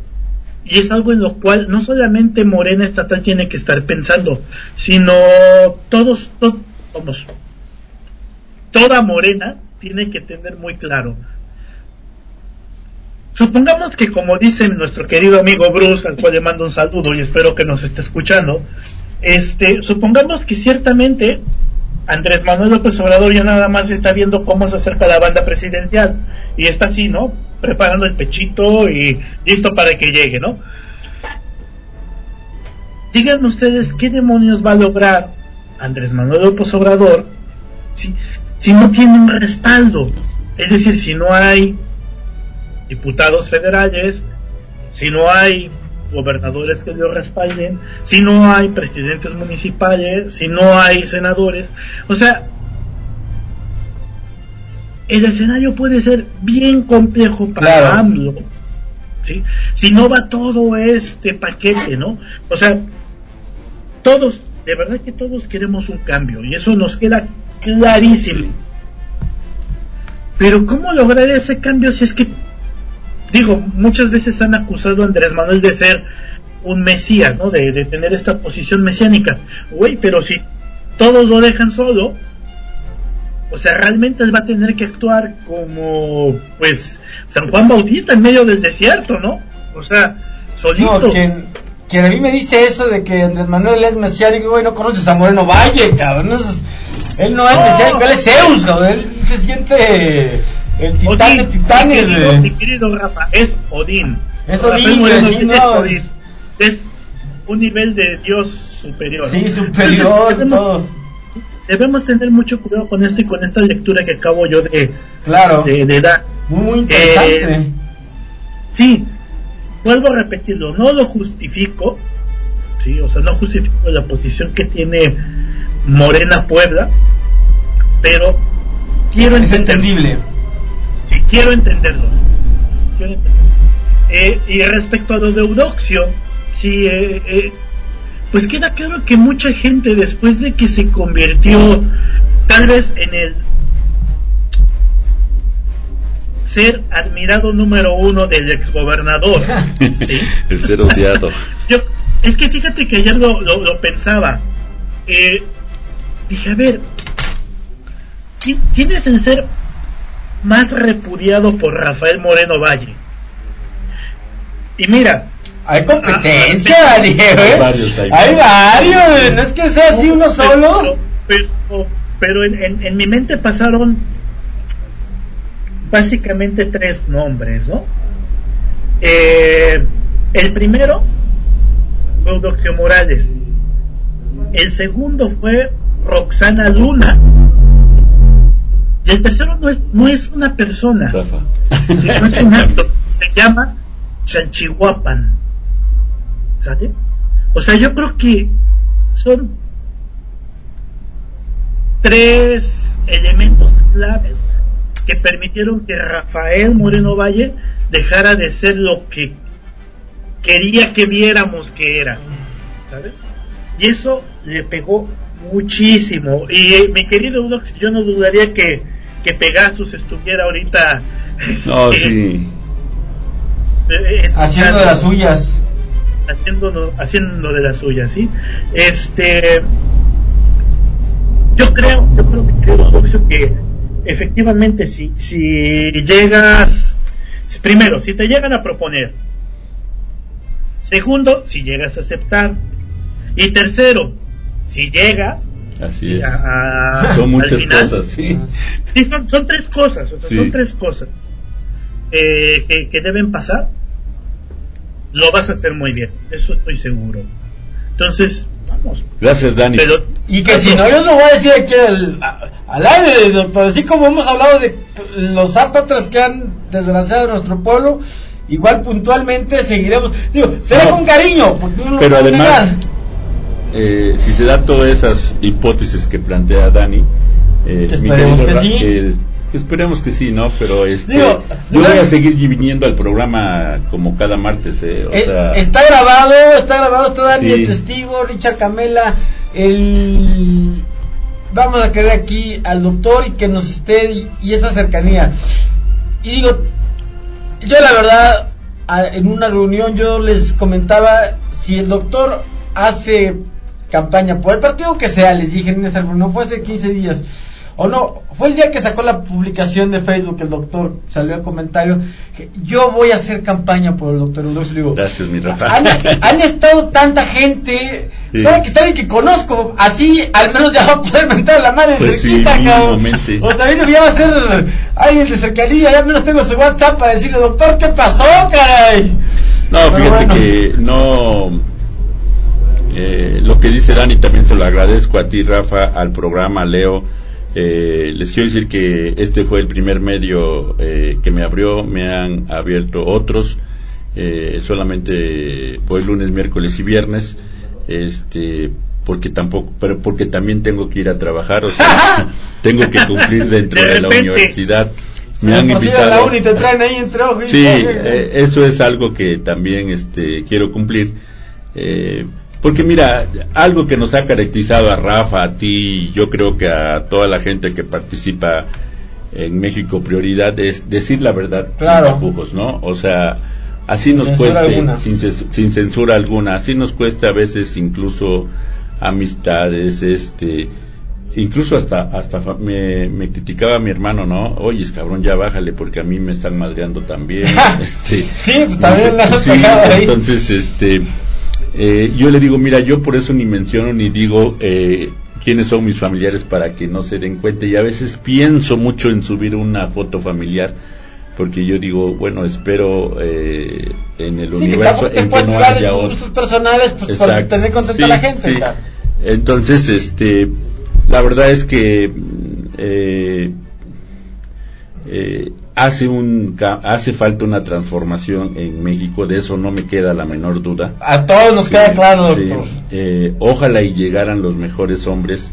y es algo en lo cual no solamente Morena Estatal tiene que estar pensando, sino todos, todos toda morena tiene que tener muy claro. Supongamos que como dice nuestro querido amigo Bruce, al cual le mando un saludo y espero que nos esté escuchando, este, supongamos que ciertamente Andrés Manuel López Obrador ya nada más está viendo cómo se acerca la banda presidencial y está así, ¿no? Preparando el pechito y listo para que llegue, ¿no? Díganme ustedes qué demonios va a lograr Andrés Manuel López Obrador si, si no tiene un respaldo. Es decir, si no hay diputados federales, si no hay gobernadores que lo respalden, si no hay presidentes municipales, si no hay senadores. O sea, el escenario puede ser bien complejo para AMLO. ¿sí? Si no va todo este paquete, ¿no? O sea, todos, de verdad que todos queremos un cambio y eso nos queda clarísimo. Pero ¿cómo lograr ese cambio si es que digo, muchas veces han acusado a Andrés Manuel de ser un mesías, ¿no? De, tener esta posición mesiánica. Güey, pero si todos lo dejan solo, o sea, realmente él va a tener que actuar como, pues, San Juan Bautista en medio del desierto, ¿no? O sea, solito. No, quien, quien a mí me dice eso de que Andrés Manuel es mesiánico, güey, no conoces a Moreno Valle, cabrón. él no es mesiánico, él es Zeus, cabrón. Él se siente el titán de titanes. Mi querido, Rafa, es Odín. Es Odín, es, Odín. es un nivel de Dios superior. Sí, superior, debemos, todo. Debemos tener mucho cuidado con esto y con esta lectura que acabo yo de, claro. de, dar. Muy, interesante. Eh, sí, vuelvo a repetirlo, no lo justifico, sí, o sea, no justifico la posición que tiene Morena Puebla, pero quiero es entendible. Quiero entenderlo. Eh, y respecto a lo de Eudoxio, sí, eh, eh, pues queda claro que mucha gente después de que se convirtió tal vez en el ser admirado número uno del exgobernador. ¿sí? el ser odiado. Yo, es que fíjate que ayer lo, lo, pensaba. dije, a ver, ¿quién es el ser más repudiado por Rafael Moreno Valle. Y mira, hay competencia, Diego. ¿eh? Hay varios, hay, varios. no es que sea así uno solo. Pero, pero, en, en, mi mente pasaron básicamente tres nombres, ¿no? Eh, el primero fue Eudoxio Morales. El segundo fue Roxana Luna y el tercero no es, no es una persona, no es un acto, se llama Chanchihuapan. ¿Sabes? O sea, yo creo que son tres elementos claves que permitieron que Rafael Moreno Valle dejara de ser lo que quería que viéramos que era. ¿Sabes? Y eso le pegó muchísimo. Y eh, mi querido Udox, yo no dudaría que que Pegasus estuviera ahorita no, este, sí. Eh, haciendo de las suyas haciendo haciendo de las suyas sí este yo creo yo creo que efectivamente si si llegas primero si te llegan a proponer segundo si llegas a aceptar y tercero si llega Así es. son muchas cosas, sí. Sí, son, son tres cosas, son tres cosas eh, que, que, deben pasar. Lo vas a hacer muy bien, eso estoy seguro. Entonces, vamos. Gracias, Dani. Y que si no, yo lo voy a decir aquí al, al aire, doctor. Así como hemos hablado de los zapatras que han desgraciado nuestro pueblo, igual puntualmente seguiremos. Digo, será con cariño, porque pero además. Eh, si se da todas esas hipótesis que plantea Dani, eh, esperemos que sí. Esperemos que sí, ¿no? Pero este, yo voy a seguir viniendo al programa como cada martes. Eh, está grabado, está grabado, está Dani el testigo, Richard Camela, el... Vamos a querer aquí al doctor y que nos esté y, esa cercanía. Y digo, yo la verdad, en una reunión yo les comentaba, si el doctor hace campaña por el partido que sea, les dije en esa no fue hace 15 días. O no, fue el día que sacó la publicación de Facebook, el doctor salió el comentario, que yo voy a hacer campaña por el doctor Gracias, mi Rafa. Han, estado tanta gente Sabe que está alguien que conozco, así al menos ya va a poder mentar la madre Pues sí, cerquita, cabrón. mínimamente. O sea, a mí ya va a ser alguien de cercanía, ya al menos tengo su WhatsApp para decirle, doctor, ¿qué pasó, caray? No, Pero fíjate bueno. que no. eh, lo que dice Dani también se lo agradezco a ti, Rafa, al programa, a Leo. Eh, les quiero decir que este fue el primer medio eh, que me abrió, me han abierto otros. Eh, solamente voy lunes, miércoles y viernes. Este porque tampoco pero porque también tengo que ir a trabajar o sea tengo que cumplir dentro De de, la universidad Si me han la invitado uni te traen ahí entre y Sí, eh, eso es algo que también este, quiero cumplir. Eh, porque mira, algo que nos ha caracterizado a Rafa, a ti, y yo creo que a toda la gente que participa en México Prioridad es decir la verdad Claro. sin tapujos, ¿no? O sea, así Sin nos alguna. sin, sin censura alguna, así nos cuesta a veces incluso amistades, este, incluso hasta hasta me, me criticaba mi hermano no oye cabrón ya bájale porque a mí me están madreando también este Sí, pues también la sí, entonces este eh, yo le digo mira yo por eso ni menciono ni digo eh, quiénes son mis familiares para que no se den cuenta y a veces pienso mucho en subir una foto familiar porque yo digo bueno espero eh, en el Sí, universo en que no haya tus gustos personales pues, para tener contenta Sí, a la gente. sí. claro. Entonces, este, la verdad es que eh, eh, hace un hace falta una transformación en México, de eso no me queda la menor duda. A todos nos queda claro, sí. doctor. Eh, ojalá y llegaran los mejores hombres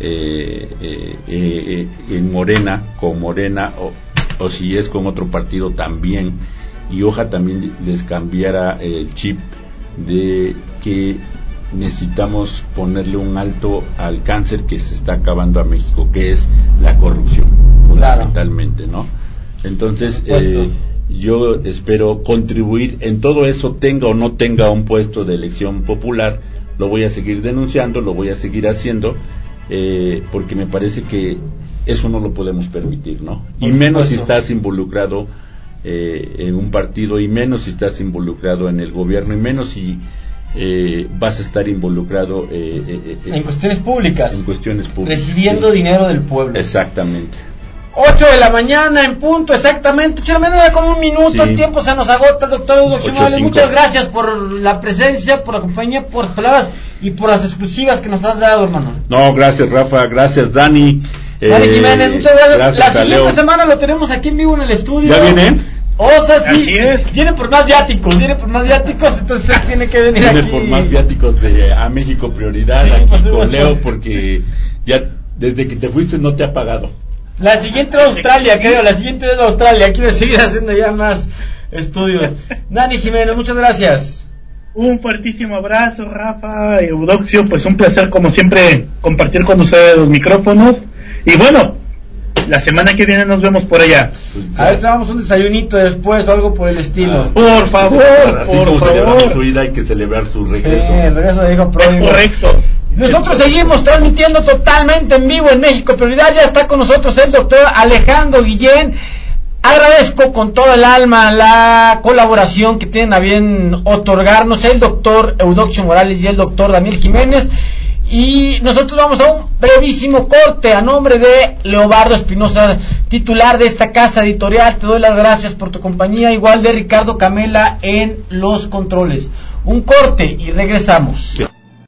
eh, eh, eh, en Morena, con Morena, o, o si es con otro partido también, y ojalá también les cambiara el chip de que necesitamos ponerle un alto al cáncer que se está acabando a México, que es la corrupción, Claro. fundamentalmente, ¿no? Entonces, eh, yo espero contribuir en todo eso, tenga o no tenga un puesto de elección popular, lo voy a seguir denunciando, lo voy a seguir haciendo, eh, porque me parece que eso no lo podemos permitir, ¿no? Y menos si estás involucrado eh, en un partido, y menos si estás involucrado en el gobierno, y menos si eh, vas a estar involucrado eh, eh, eh, En cuestiones públicas. en cuestiones públicas. Recibiendo Sí. dinero del pueblo. Exactamente. 8 de la mañana en punto, exactamente. 8 de la mañana con un minuto. Sí. El tiempo se nos agota, doctor Hugo Chimales. Muchas gracias por la presencia, por la compañía, por las palabras y por las exclusivas que nos has dado, hermano. No, gracias Rafa, gracias Dani. Dani Eh, Jiménez, muchas gracias. la a siguiente semana lo tenemos aquí en vivo en el estudio. ¿Ya viene? O sea, sí, viene por más viáticos, viene por más viáticos, entonces él tiene que venir Viene aquí. por más viáticos de a México prioridad Sí, aquí con. Leo porque ya desde que te fuiste no te ha pagado. La siguiente va a Australia, creo, la siguiente es Australia. Quiero seguir haciendo ya más estudios. Dani Jiménez, muchas gracias. Un fuertísimo abrazo, Rafa y Eudoxio. Pues un placer, como siempre, compartir con ustedes los micrófonos. Y bueno, la semana que viene nos vemos por allá. A ver si vamos un desayunito después o algo por el estilo. Por favor, Así por como celebramos su favor. ida hay que celebrar su Sí, regreso. el regreso de hijo Es pródigo. correcto. Nosotros seguimos transmitiendo totalmente en vivo en México Prioridad. Ya está con nosotros el doctor Alejandro Guillén. Agradezco con toda el alma la colaboración que tienen a bien otorgarnos el doctor Eudoxio Morales y el doctor Daniel Jiménez. Y nosotros vamos a un brevísimo corte a nombre de Leobardo Espinosa, titular de esta casa editorial. Te doy las gracias por tu compañía, igual de Ricardo Camela en los controles. Un corte y regresamos.